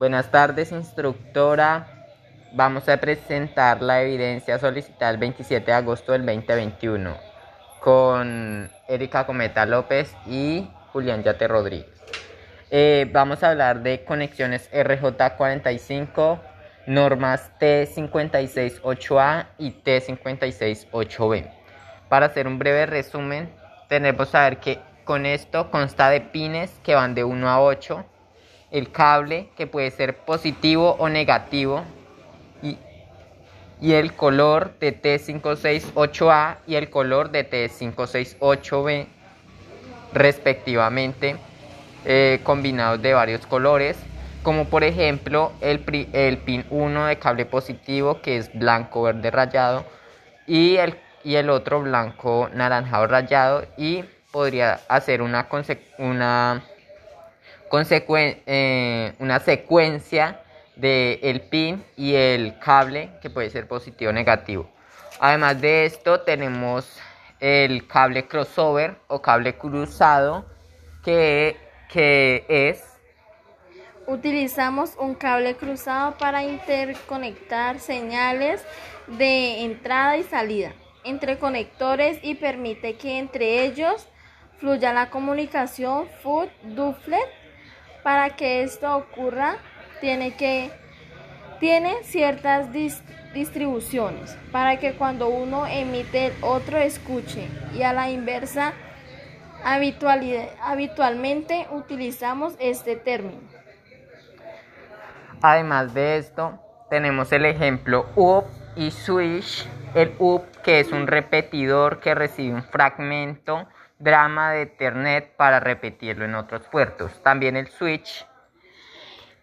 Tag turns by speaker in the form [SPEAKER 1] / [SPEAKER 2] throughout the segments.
[SPEAKER 1] Buenas tardes, instructora. Vamos a presentar la evidencia solicitada el 27 de agosto del 2021 con Erika Cometa López y Julián Yate Rodríguez. Eh, vamos a hablar de conexiones RJ45, normas T568A y T568B. Para hacer un breve resumen, tenemos que saber que con esto consta de pines que van de 1 a 8, el cable que puede ser positivo o negativo y, y el color de T568A y el color de T568B respectivamente eh, combinados de varios colores como por ejemplo el, el pin 1 de cable positivo que es blanco verde rayado y el, y el otro blanco naranjado rayado y podría hacer una, una, eh, una secuencia del el pin y el cable que puede ser positivo o negativo. Además de esto tenemos el cable crossover o cable cruzado que, que es
[SPEAKER 2] Utilizamos un cable cruzado para interconectar señales de entrada y salida entre conectores y permite que entre ellos fluya la comunicación foot duplet. Para que esto ocurra, tiene que tiene ciertas distribuciones para que cuando uno emite el otro escuche y a la inversa habitualmente utilizamos este término.
[SPEAKER 1] Además de esto, tenemos el ejemplo up y switch. El up que es un repetidor que recibe un fragmento drama de Ethernet para repetirlo en otros puertos. También el switch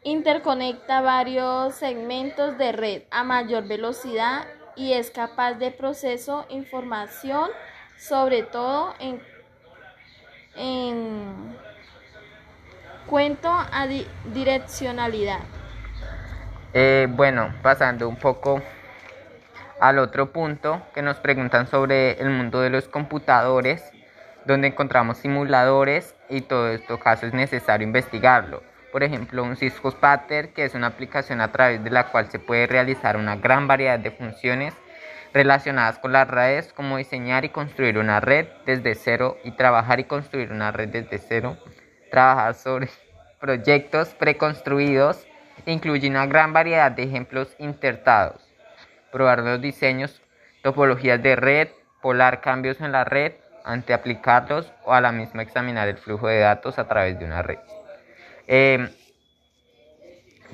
[SPEAKER 2] interconecta varios segmentos de red a mayor velocidad y es capaz de procesar información, sobre todo en, en cuanto a direccionalidad.
[SPEAKER 1] Eh, bueno, pasando un poco al otro punto que nos preguntan sobre el mundo de los computadores donde encontramos simuladores y todo esto caso es necesario investigarlo. Por ejemplo, un Cisco Spatter, que es una aplicación a través de la cual se puede realizar una gran variedad de funciones relacionadas con las redes, como diseñar y construir una red desde cero y trabajar y construir una red desde cero, trabajar sobre proyectos preconstruidos, incluye una gran variedad de ejemplos intertados, probar los diseños, topologías de red, polar cambios en la red, ante aplicarlos o a la misma examinar el flujo de datos a través de una red. Em,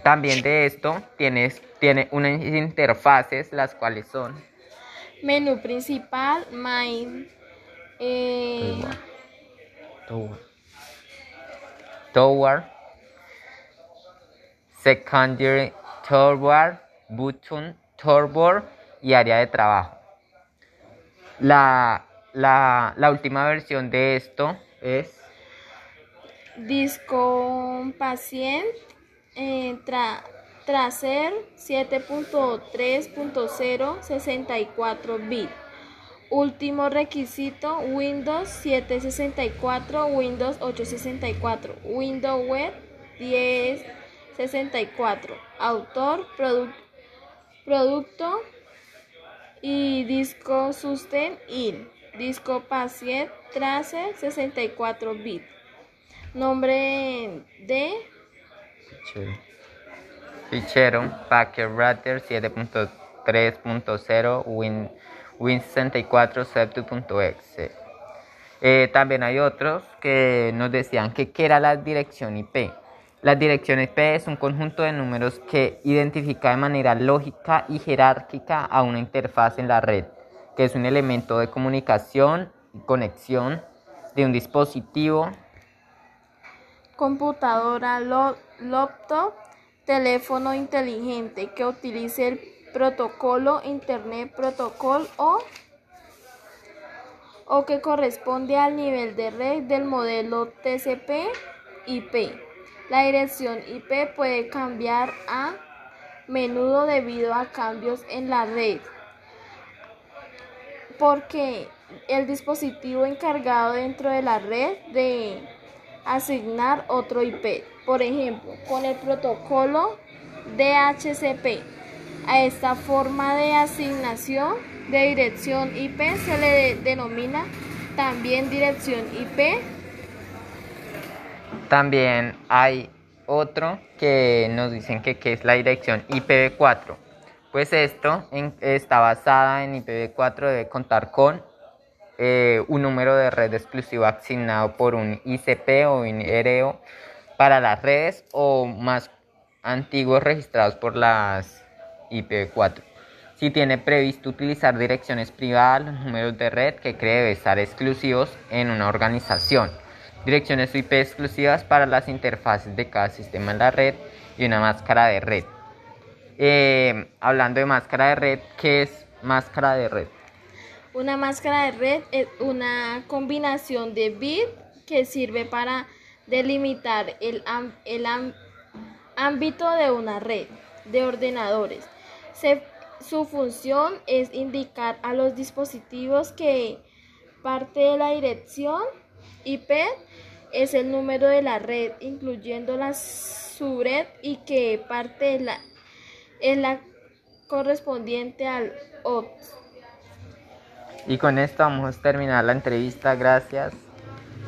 [SPEAKER 1] también de esto tienes, tiene unas interfaces, las cuales son
[SPEAKER 2] menú principal, main, eh,
[SPEAKER 1] tower. tower, secondary tower, button, toolbar y área de trabajo. La la, última versión de esto es
[SPEAKER 2] Disco Pacient eh, Tracer 7.3.0 64 bit. Último requisito Windows 764, Windows 864, Windows Web 1064. Autor, producto y disco Sustain In. Disco Pacient Tracer 64 bit. Nombre de
[SPEAKER 1] fichero Packer Router 7.3.0 Win, Win64 7.exe. Eh, también hay otros que nos decían que qué era la dirección IP. La dirección IP es un conjunto de números que identifica de manera lógica y jerárquica a una interfaz en la red que es un elemento de comunicación y conexión de un dispositivo,
[SPEAKER 2] computadora, laptop, teléfono inteligente que utilice el protocolo Internet Protocol o, o que corresponde al nivel de red del modelo TCP/IP. La dirección IP puede cambiar a menudo debido a cambios en la red porque el dispositivo encargado dentro de la red de asignar otro IP. Por ejemplo, con el protocolo DHCP. A esta forma de asignación de dirección IP se le denomina también dirección IP.
[SPEAKER 1] También hay otro que nos dicen que, es la dirección IPv4. Pues esto está basada en IPv4, debe contar con eh, un número de red exclusivo asignado por un ICP o un IREO para las redes o más antiguos registrados por las IPv4. Si tiene previsto utilizar direcciones privadas, los números de red que cree debe estar exclusivos en una organización. Direcciones IP exclusivas para las interfaces de cada sistema en la red y una máscara de red. Eh, hablando de máscara de red, ¿qué es máscara de red?
[SPEAKER 2] Una máscara de red es una combinación de bits que sirve para delimitar el, ámbito de una red de ordenadores. su función es indicar a los dispositivos que parte de la dirección IP es el número de la red, incluyendo la subred y que parte la, es la correspondiente al OPS.
[SPEAKER 1] Y con esto vamos a terminar la entrevista. Gracias.